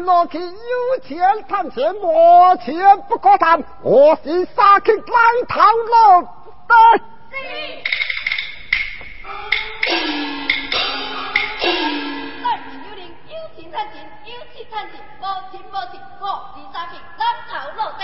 落去有钱谈钱，没钱不可谈。我是沙琪拉头路的。有钱谈钱，有钱谈钱，无钱，我是沙头的。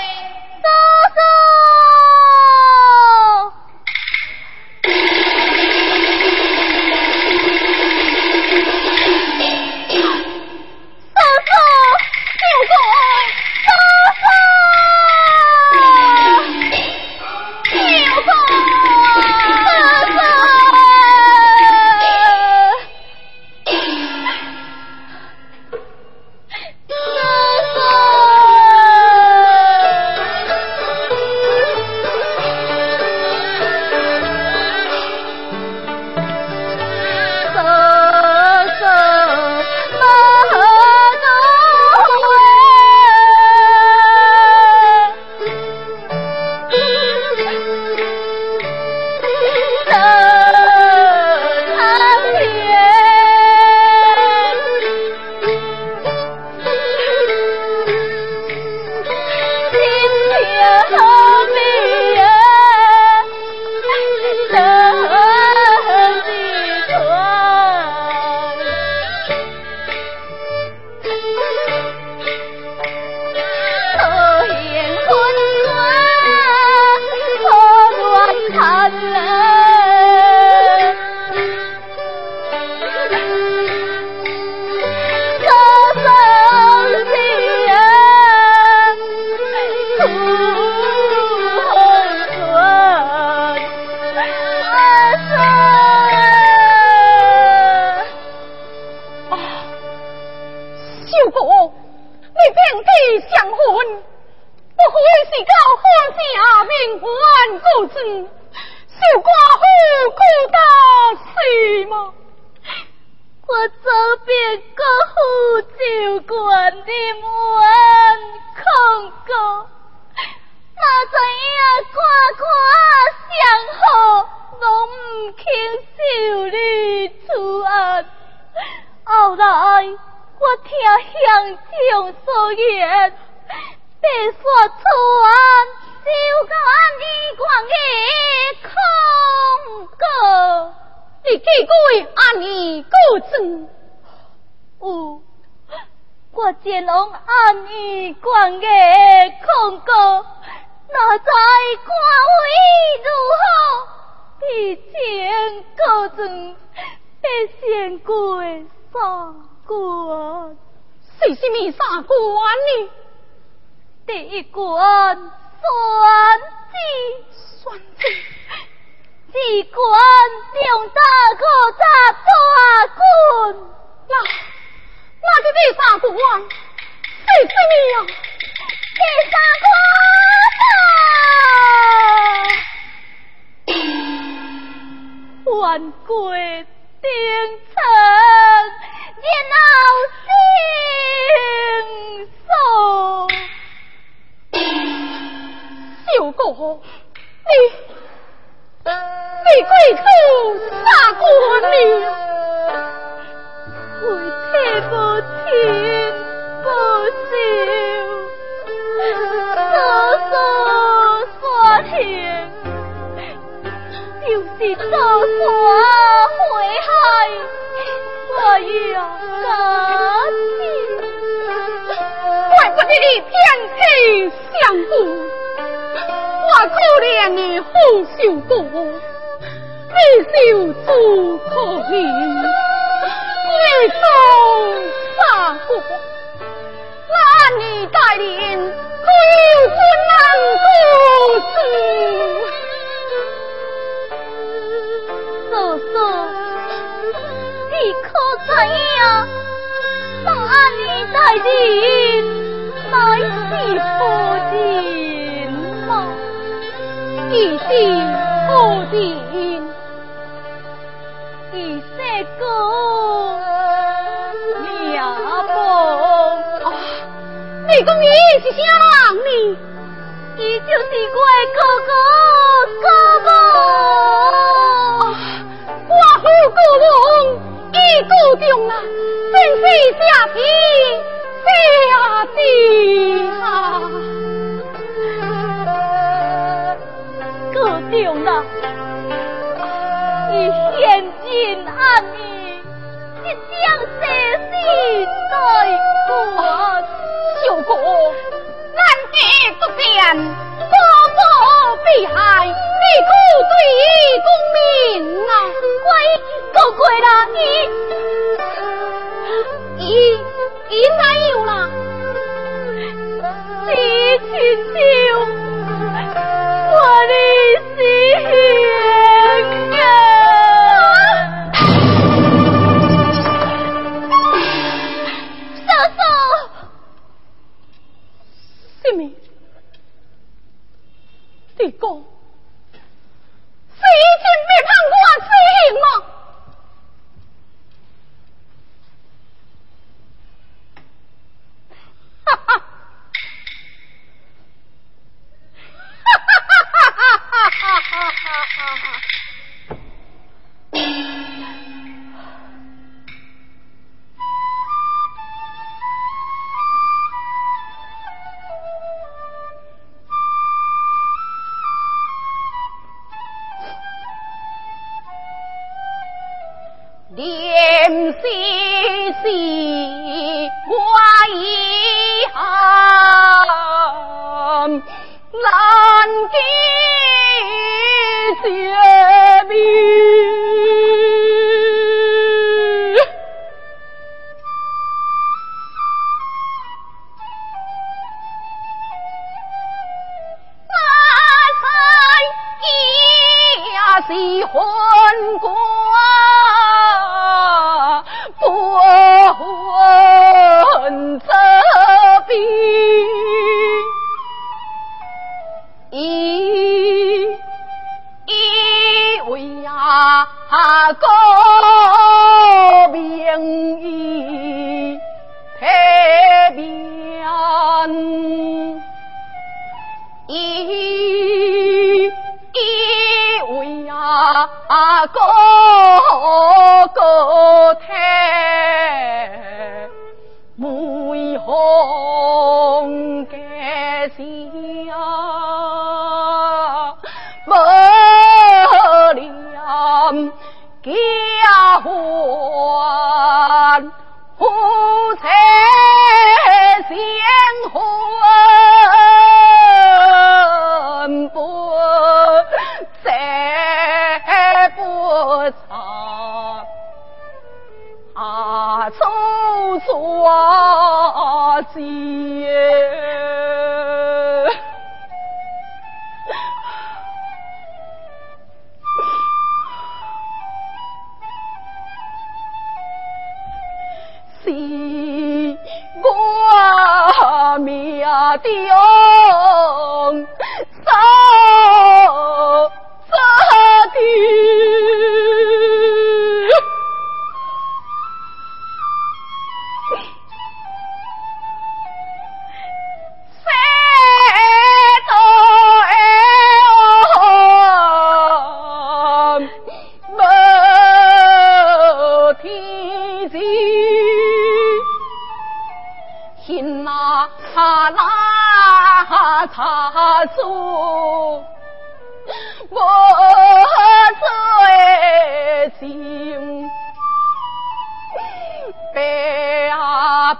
生得先过三关。是什么三关呢？第一关选子，选第；二关两大哥大大官，那那个第三关是什么呀？第三关。哈万过顶层，然后心松。小哥，你你贵客杀过你，我妻不听不，又是大河回海，我欲何之？怪不得你天赐相顾，我可怜的好相公，你受主可怜，贵重相公，那你带领，只有我能做。叔叔，你可知样？送俺女在人，乃是何人吗？你是何人？你这个娘不？你你是啥人？就是我哥哥，哥哥。故龙定啊，真是下地下地啊！各定啊，你现今啊你，你将这心在过，舅公难得不见。说破碧海，你孤对伊功名啊？乖，够乖啦，伊伊伊哪有啦？你亲手，我的心。狗，谁今儿没看过我嘴？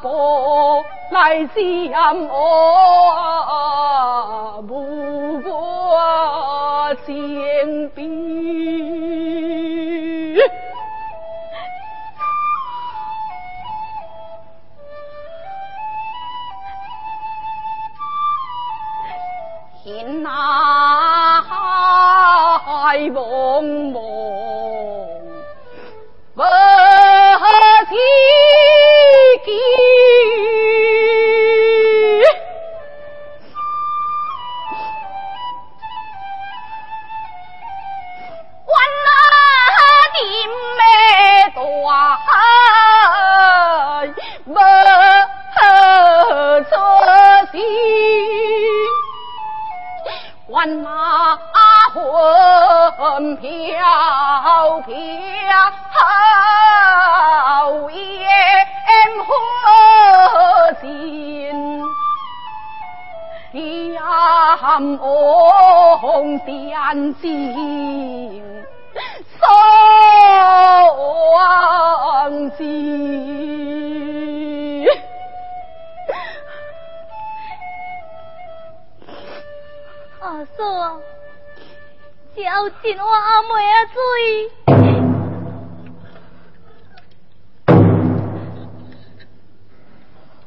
不来相我。春飘飘烟火尽，烟红点睛，双睛。阿嫂，叫进我阿妹啊嘴。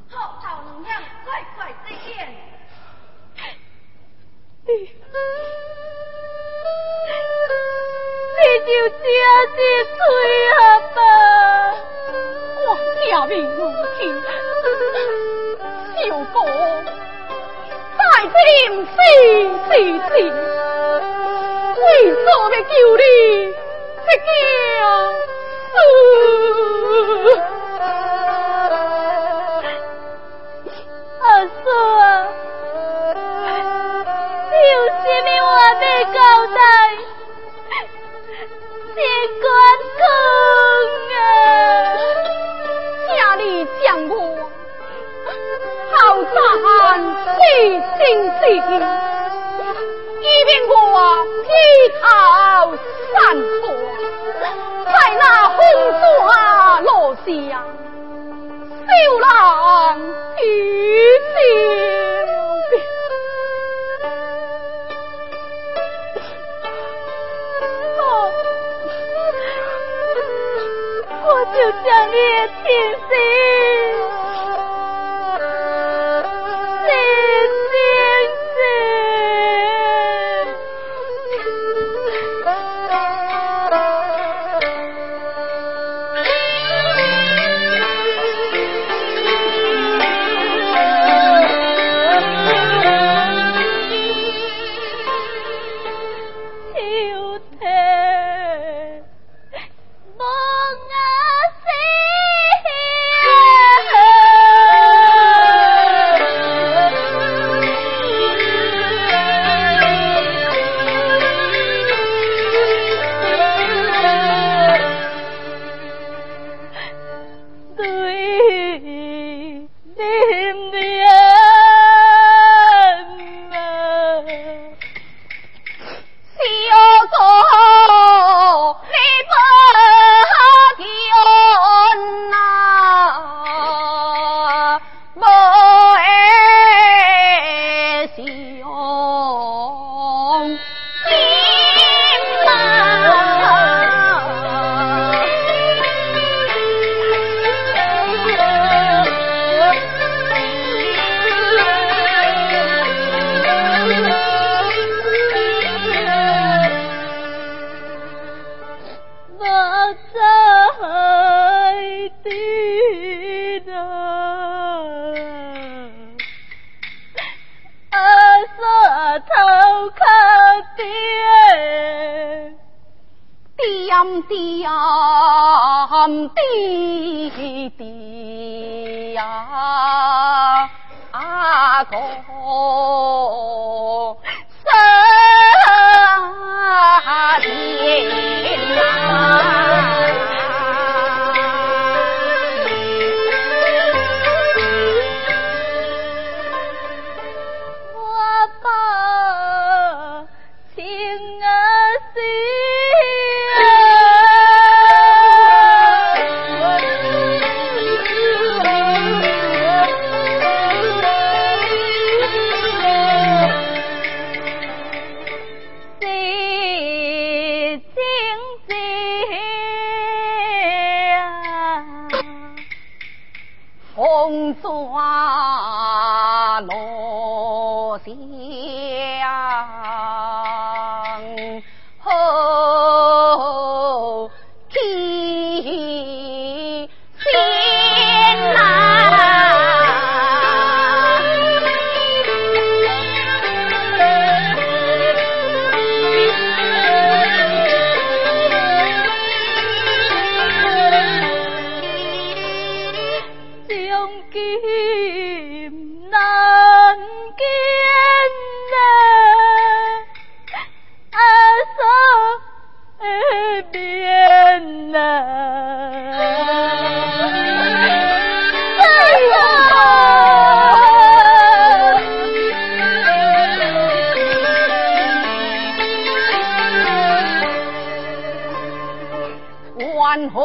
好头能响，快快再见。你，就这是吹啊吧！我家命如天，小哥。在天死死死，为什么救你这家死？阿叔啊，有什么话要交代？尽管讲啊！家里将我。好山水星星，一边我披头散发，在那红霞落下，修郎一笑。哦，我就将你的亲哦。万恨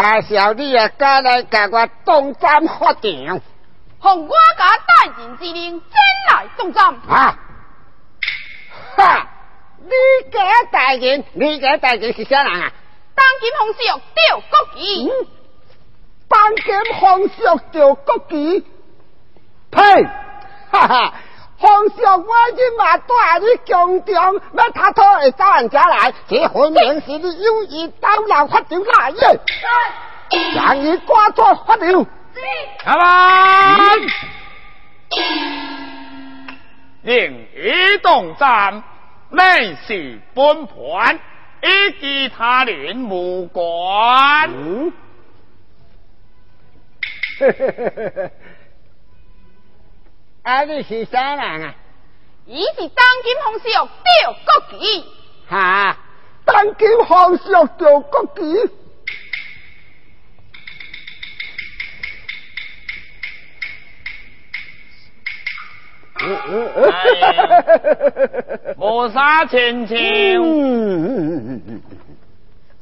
开小你啊，敢来甲我东站发场，奉我家大人之令，真来东站。啊！哈！你家大人，你家大人是啥人啊？当今皇上吊国旗。当今皇上吊国旗？呸！哈哈！皇上，我今嘛带你宫中，要他托会找人家来，这分明是你有意捣乱发场大业，让你挂错发场。阿妈，令一动站，内是本盘，与其他人无关。嘿嘿嘿嘿嘿。啊！你是啥人啊？伊是当今皇上吊国旗。哈！当今皇上吊国旗。无啥亲像。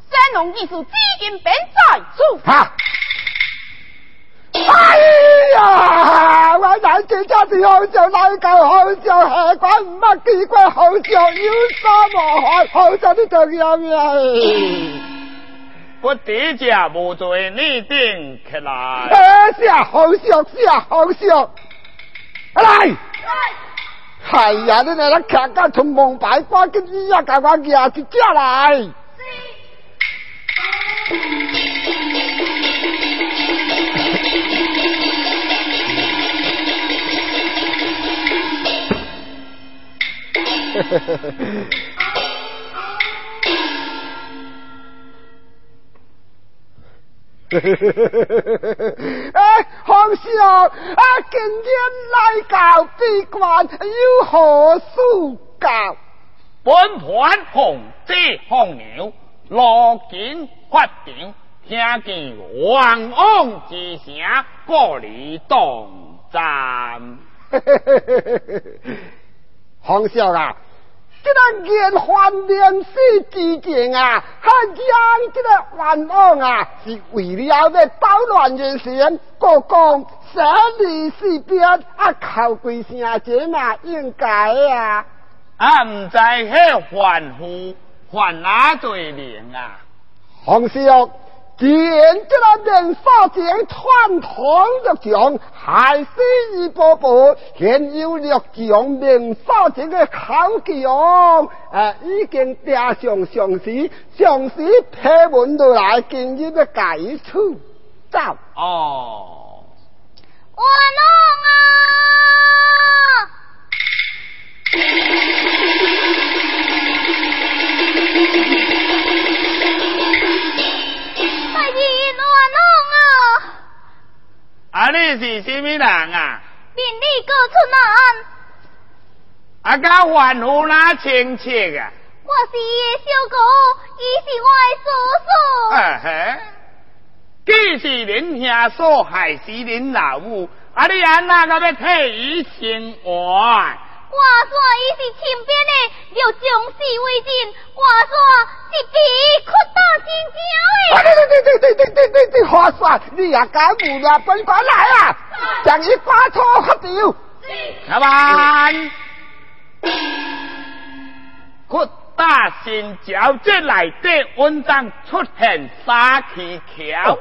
三龙艺术至今本在此。哈！哎呀！我乃这家的好笑，乃个好笑，下官唔乜机关好笑，有啥无害？好笑的这样呀！不敌家无罪，你顶起来。哎，是啊，好笑，是啊，好笑。来，哎呀，你那那看看从蒙白瓜跟一样，赶快拿起家来。哎，皇上，啊，今天来到闭关，有何事告？本团奉旨奉牛，落京发定，听见王王之声，过离东站。皇上啊，这个延缓连世之前啊，还将这个万王啊，是为了要捣乱人心，国公生离死别啊，靠跪声这嘛应该啊。啊，唔知迄凡夫犯哪罪名啊？皇上，点着了明发点团团的将，还是一波波，现有六将明发点的好将，呃，已经加上上司，上司批文都来今日的改处，走哦，我弄啊。啊，你是什么人啊？命你过出南，啊，甲万夫那亲戚啊？我是伊的小姑，伊是我的叔叔。啊嘿，既是恁兄嫂害死恁老母，啊，你安那个要替伊伸冤？我说伊是身边的，要将死为人。我说是被伊哭打真正啊！对对对对对对对对，划算！你也敢胡乱本官来啊！将伊抓错喝掉。老板，扩大新交这内底文章出现沙气桥，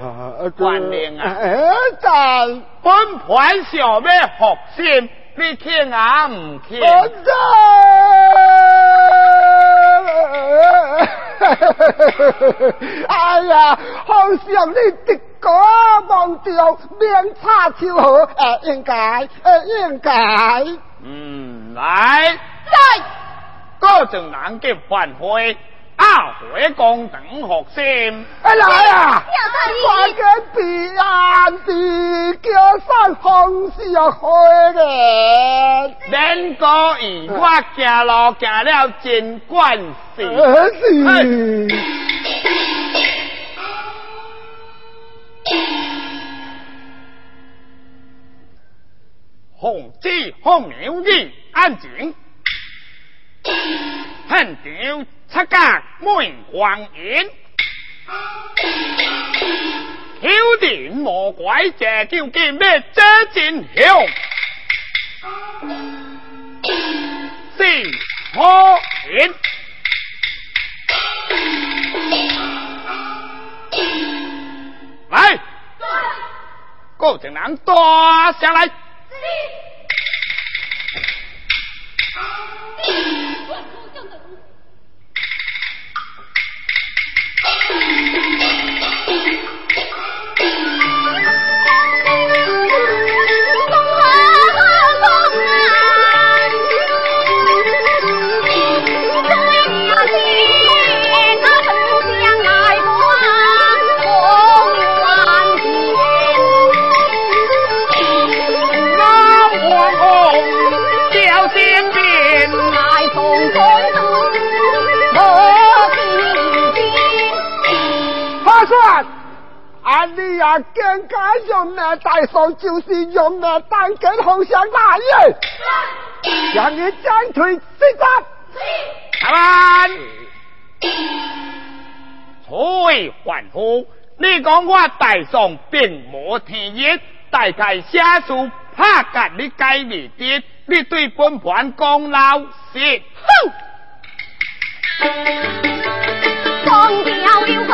官令啊！哎，赞！本盘想要复心，你听啊唔听？哎呀，好像你的歌忘掉，面擦秋河，哎，应该，哎，应该。嗯，来，来，各种难给反悔，啊，海江等学生，哎来啊！我个弟啊，弟叫山红是啊开的。恁哥我行路行了真惯事。是。红子红娘子，安静。很久。出家门黄言，挑战魔鬼邪究竟咩遮战响，四可言。来，高情人多下来。大嫂，就是用啊当根红香大爷，让你将退四杀。阿兰，所谓还夫，你讲我大宋并无天意，大概写书拍甲你解未得，你对本盘讲老实。哼！光掉了个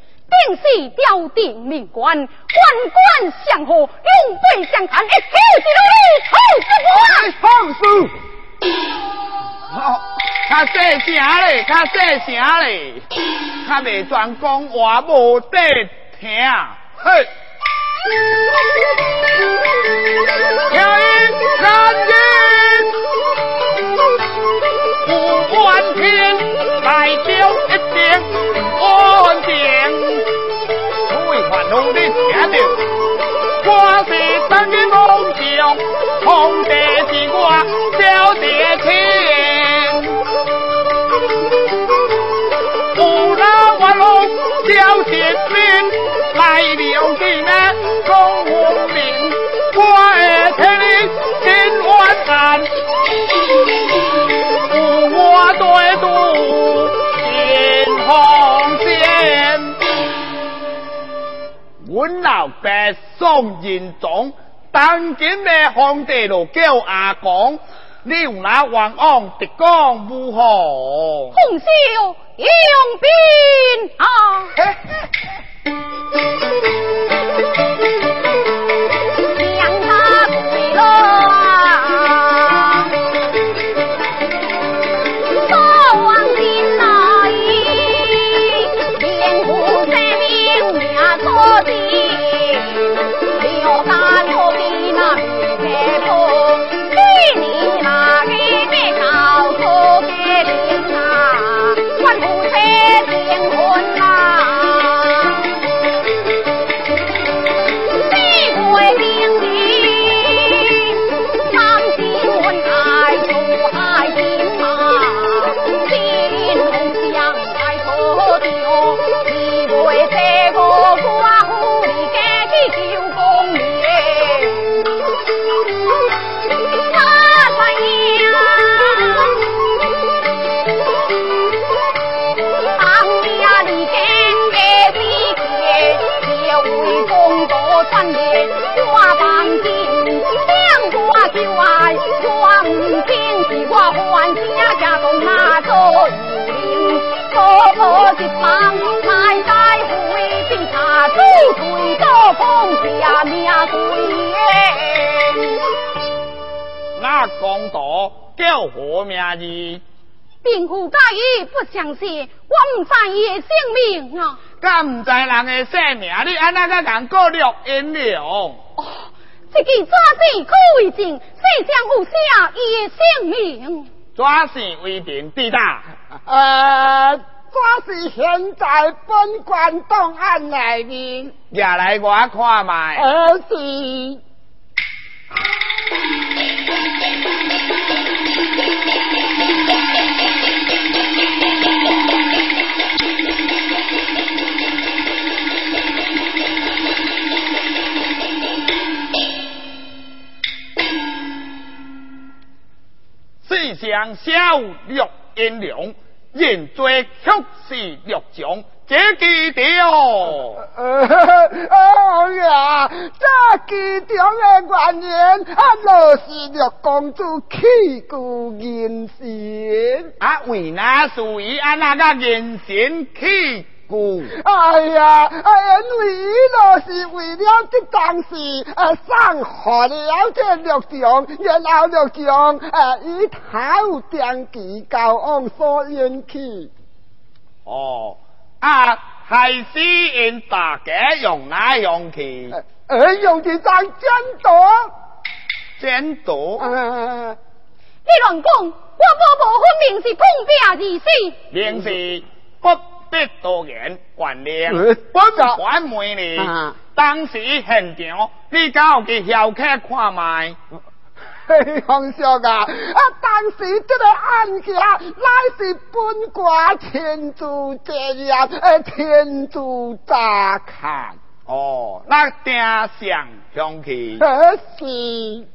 定是吊定命官，官官相护，永对相残，一朝一日好之国。好事。较细声咧，较细声咧，较未全讲话无得听。嘿，听音三音，满天来叫一声官兵，为患统的家丁，我是真英雄，红得是官，彪得清。不让俺龙彪小兵，来了里面攻无名，我替你平安。阮老伯宋仁宗，当今的皇帝就叫阿公，你有那王昂直讲如何？红袖用兵啊！风下命归耶。那公道叫何名字？并不介意不相信，我唔知伊的姓名啊。敢唔知人的姓名，你安那个人过录音了？哦，这个抓子可为证，世上有写伊的姓名。抓是为凭地大，呃，这是现在本官档案内面，也来我看卖。而是世上小六阴良，人做曲是六种，这记得哦。呃，哎呀，这其中的原因啊，就是六公主气骨人心。啊，为哪属于安那个人心气骨。哎呀，啊，因为伊就是为了这当时，啊，送好了这六种，然后六种，啊，以头点旗交往所引起。哦，啊，还是因大家用哪用去？呃，用一张剪刀，剪刀。呃，你乱讲，我婆婆分明是碰壁而死。明是不必多言，原谅呃本款问你啊，当时现场你敢有去晓客看卖？嘿，皇上啊，啊，当时这个案件乃是本官亲自接验，呃，亲自查看，哦，那定上上去。呃，是。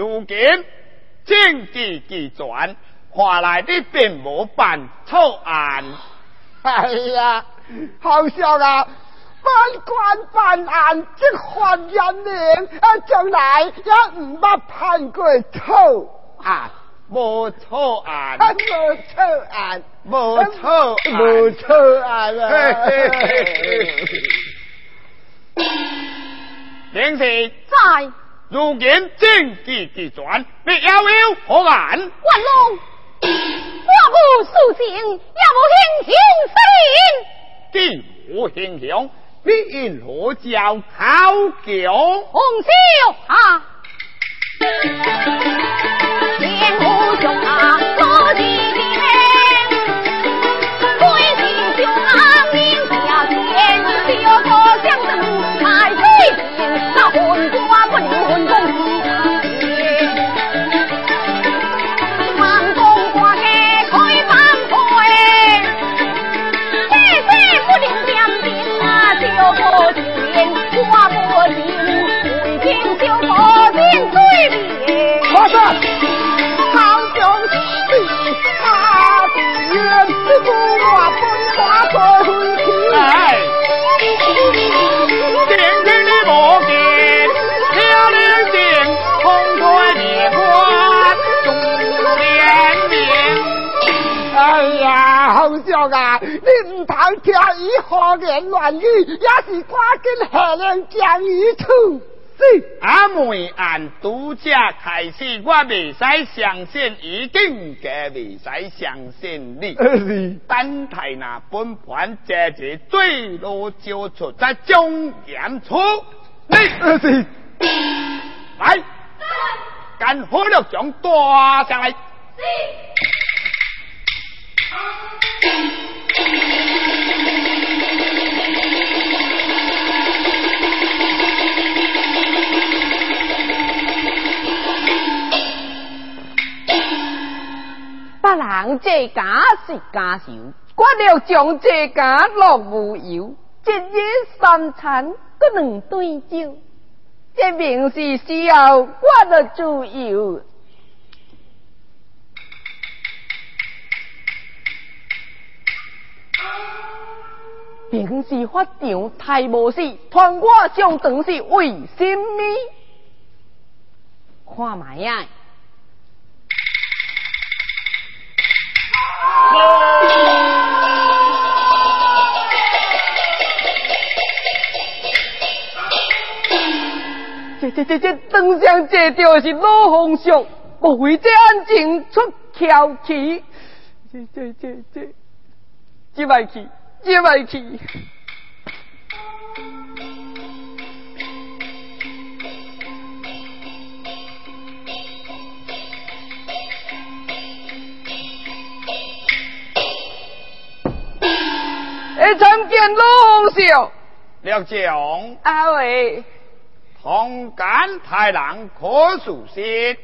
如今政治机转，看来你并无办错案。哎呀，好笑啊，本官办案即还人命，啊，将来也唔捌判过错。案，无错案，啊，无错案，无错案，无错案啊！嘿嘿嘿 明是，在如今政治机转，你要有何案？万龙，我无私情，也无英雄失地无形象，必因何叫考究？红袖啊，天无雄啊，可地唔通听伊胡言乱语，也是赶紧下令将伊处死。阿妹按独家开始，我未使相信，一定嘅未使相信你。是。等待那本盘这这最路交出在中演出，你。是，来，干火力将抓上来。别人这家是家手，我了将这家落无油，一日三餐各两顿酒，这明是需要我了自由。平时发场太无事，团我上等是为什么？看卖呀！这这这这当上这就是老风俗，无非这安静出翘气。这这这这，这摆去，这摆去。会参见老风俗，廖将阿伟。同感太郎可属实，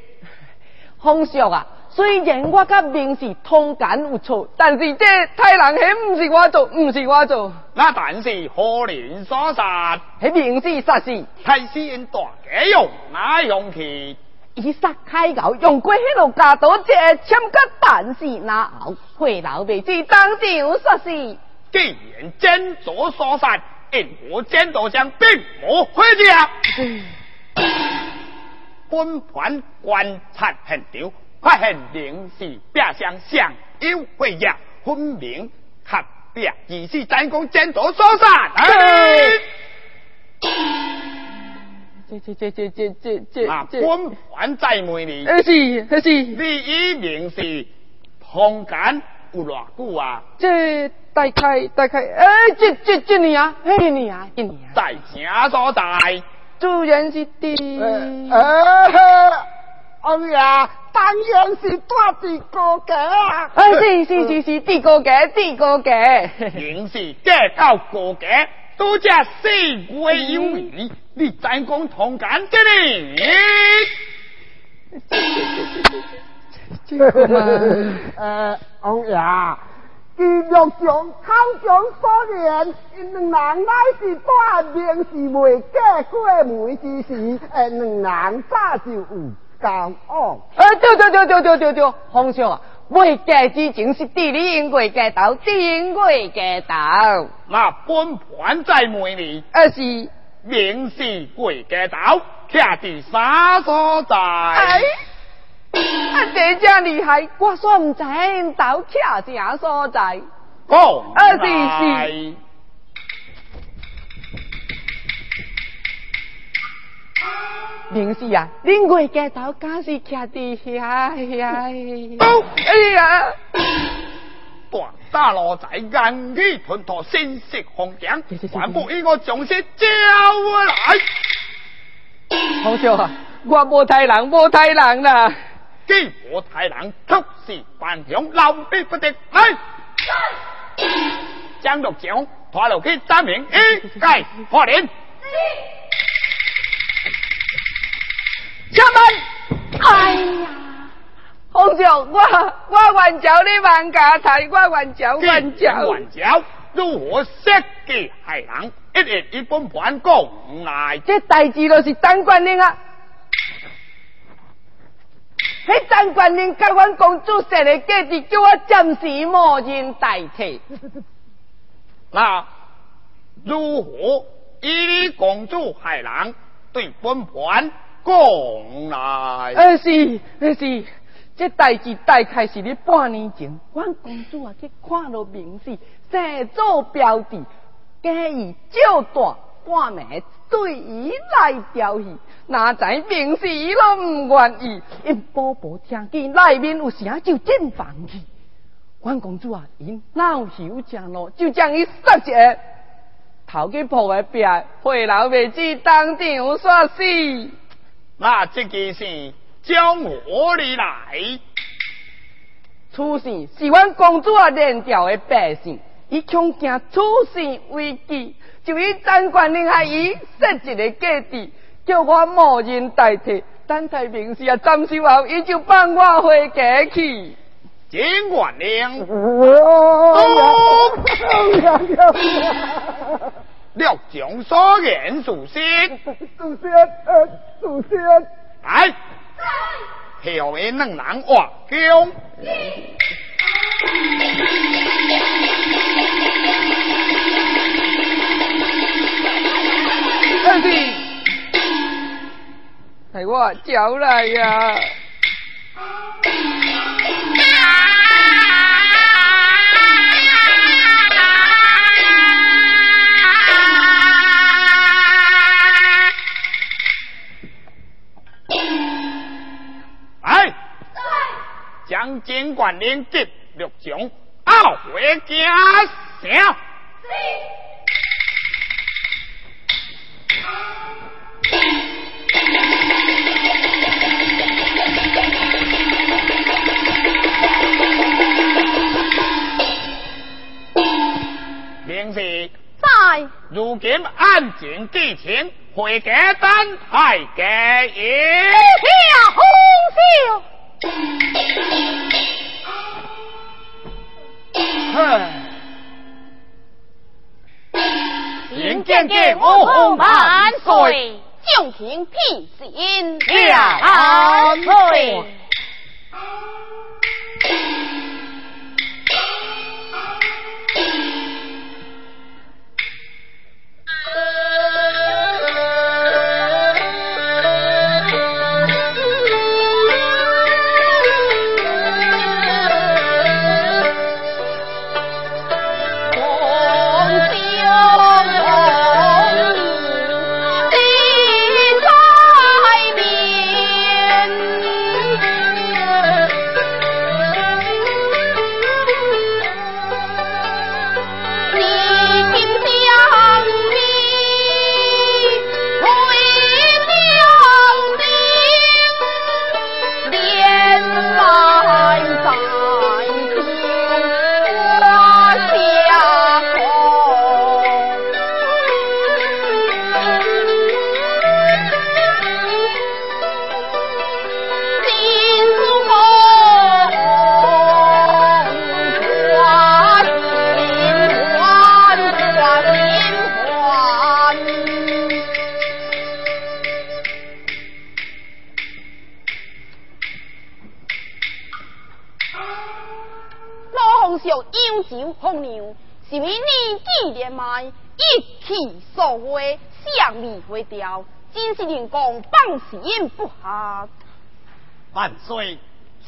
风俗啊，虽然我甲明是通感有错，但是这太郎迄毋是我做，毋是我做，那但是何人所杀？迄明是实是。太师因大家用哪用去？伊杀开后用过迄落家刀，这签甲但是那后回老未知当场杀死。既然真左所杀，因我真道上并无回家。本盘观察现场，发现灵是壁上上有会也，分明合壁二是战功真道所杀。哎这这这这这这这那这，本盘在问你，那是那是你以明是通奸有偌久啊？这大概大概哎，这这这年啊，一年啊，一年啊，在啥所在？主人是的。呃，哎呀，当然是住伫高家啊。啊，是是是是，地高家地高家。明是嫁到国家，都这四月有余，你怎讲同感的呢？这个嘛，呃，王爷，记录上口中所言，因两人乃是大明是未嫁过门之时，呃，两人早就有交往。哎，对对对对对对对，方向啊，未嫁之前是地理因过嫁头，地因过嫁头，那本盘在问你，啊是，明是贵家岛，徛伫啥所在？哎，啊这正厉害，我煞唔知因兜徛啥所在。讲啊是来是明师啊，恁过家头敢是徛伫遐遐？都哎呀，大大罗仔眼里吞吐信息红强，全部以我将士招来。皇上啊，我无太人，无太人啦。既无太人，出事万响，老必不敌。来，张六强拖落去斩明，一概破连。下门。哎呀，皇上，我我愿教你万家财，我愿教愿教。愿教如何设计害人？一日一本盘讲来。这代志就是张官令啊！迄张官令甲阮公主设的计计，叫我暂时无人代替。那如何以你公主害人？对本盘讲来。呃是，呃是，这代志大概是咧半年前，阮公主啊去看了名士，生做标的，假意照大半暝对伊来调戏，哪知名士伊拢唔愿意，因宝宝听见内面有声就进房去。阮公主啊，因恼羞成怒，就将伊杀一下，头去铺个壁，回老妹子当场煞死。那这件事将何里来？此事是阮公主啊连调的百姓，伊恐惊此事危机。就以张官令下伊设一个计地，叫我无人代替。等待明时啊，斩首后，伊就放我回家去。张官令，六将所言属实。属实，属实。来，后面两人话讲。二弟，系我叫来呀！将监管连接六将，后回家下。明是在。如今案件记情，会给单太给也。下红哼。引见给我红万岁，将廷平心两岁。奉上英雄红娘，是为年纪年迈，一气所会，相面回调真是人讲放心不下。万岁！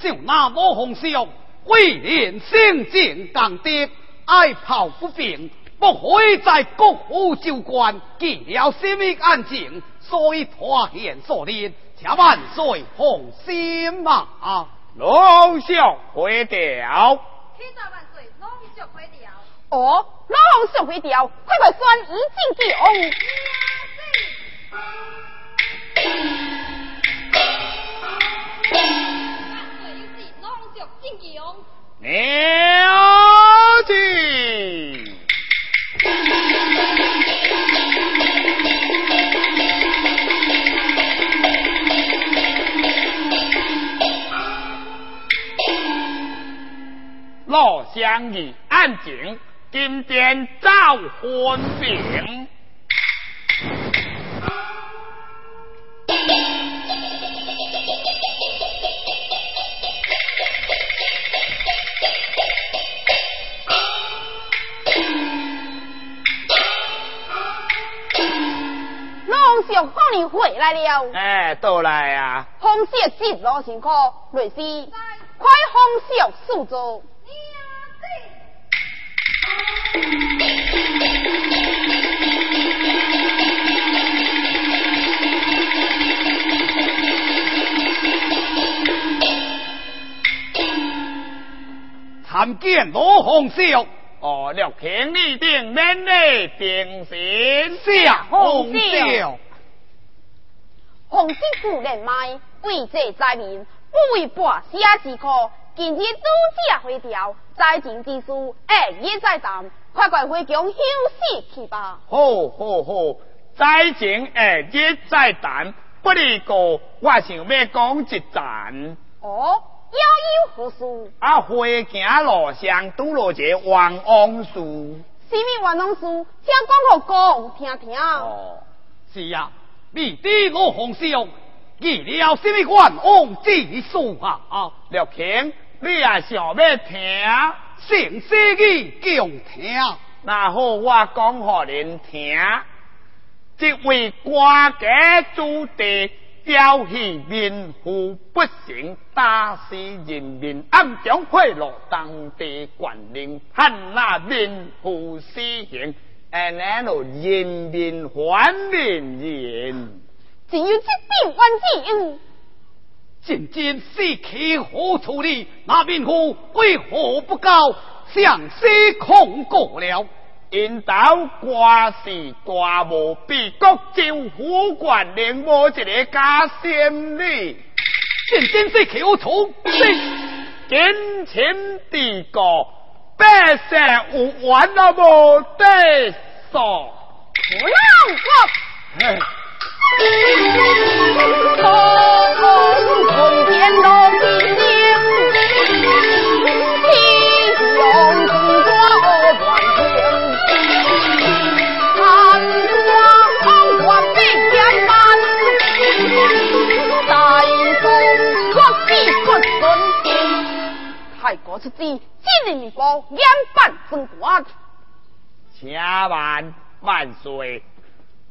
就那魔红秀，威廉性情刚烈，爱跑不平，不会在国府就官，见了什么案情，所以脱险所念，请万岁放心嘛。龙啸回调。哦，老上回调，快快选一进地王。了解。老乡义安静，今天早婚饼。你回来了。哎，到来啊！红色接罗辛苦，瑞西，快红小速走。参见罗红秀，哦，六平立定免礼定神下红秀。红师傅人脉，为这灾民，不为半下之苦。今日都家回调，灾情之事，哎日再谈。快快回宫休息去吧。好，好，好，灾情哎日再谈。不过，我想要讲一站。哦。又有何事？啊，回行路上拄落一个王王树。什么王王树？请讲互公听听。哦，是呀，你的罗红兄遇了什么王王之事啊？刘平，你也想要听？详细的讲听。那好，我讲给您听。这位官家主地。调戏民妇不行，打死人民，暗中贿赂当地官吏，判那民妇死刑，安那路人民还民人。只有这点关键。今天死期何处理？那民妇为何不告？向西控告了？因道官是大无比，国政府官令无一个家先例，真真是口从，金钱地国，百姓有完了无得说。不让我。空空天龙地星，天用中国万太国出计，今日一波严办升官。千万万岁！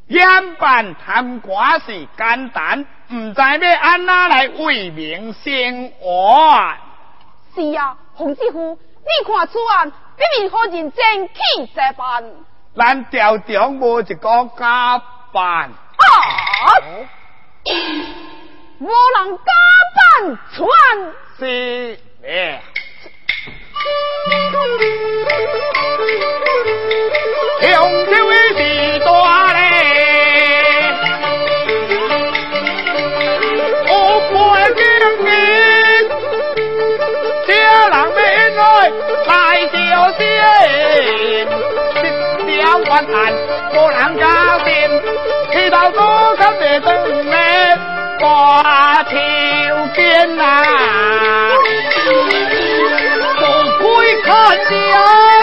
严办贪官是简单，唔知要安哪来为民生活。是啊，洪师傅，你看此案，必定好认真去这办。咱朝中无一个假扮。啊！无人假扮穿。是诶。雄赳地大嘞，我不敬你，家人们来来交心，小看见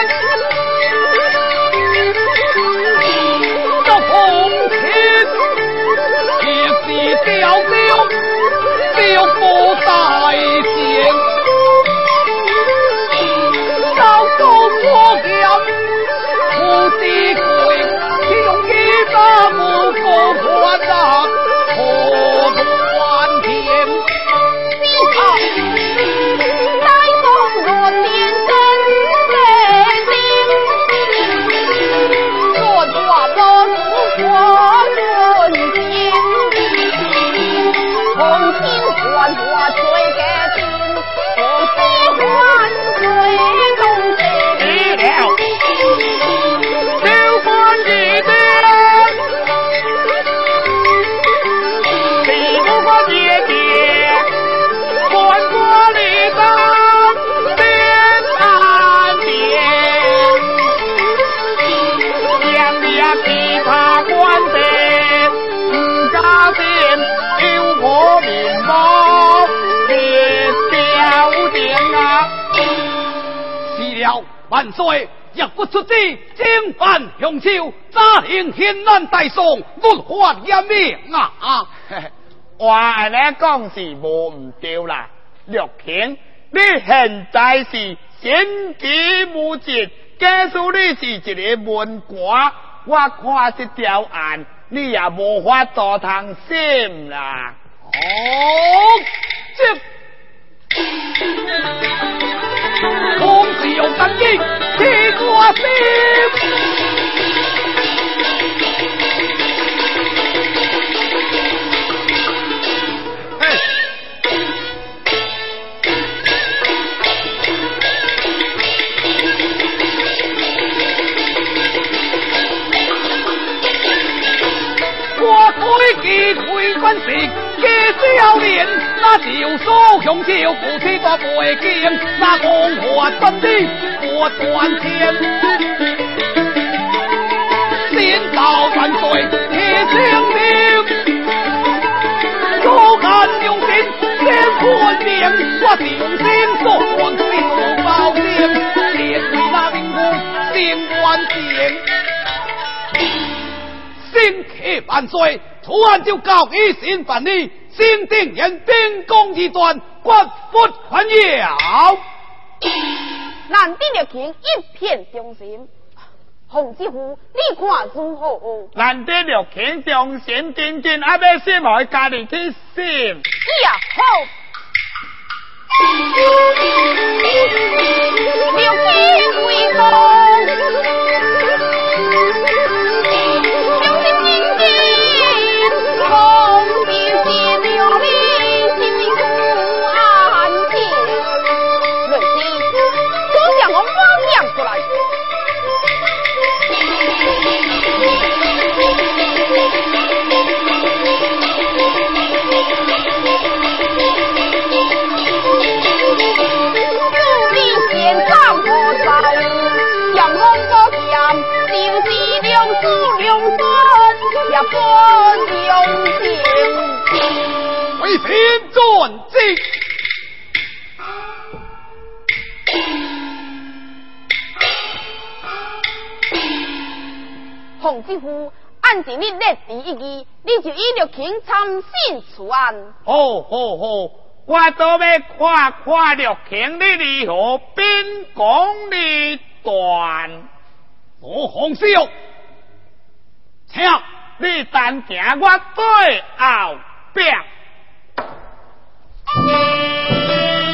万岁，若不出旨，征犯雄丘，扎行天难大宋，怒发严命啊！话安尼讲是无唔对啦，陆卿，你现在是心机无节，假使你是一个文官，我看这条案，你也无法多通心啦。好，这。公子有感应，替我心。一推官职，皆少年，那就苏雄就不起个背景，那功华真的不断天。先到万岁，铁性命，有敢用心，先宽命，我定心所望，心无保险，列为那名户，心万险。新客万岁，突然就告一心办理，新定人兵攻一段，国不宽徭。难定了卿一片忠心，洪知府你看如何？难定了卿忠心耿耿，阿妹先来家里去信。呀好。天尊敬。洪知府，按照你列第一句，你就以六卿参信此案。好好好，我都要看看六卿你如何兵功立断。我洪师玉，请你但行我最后边。Yeah.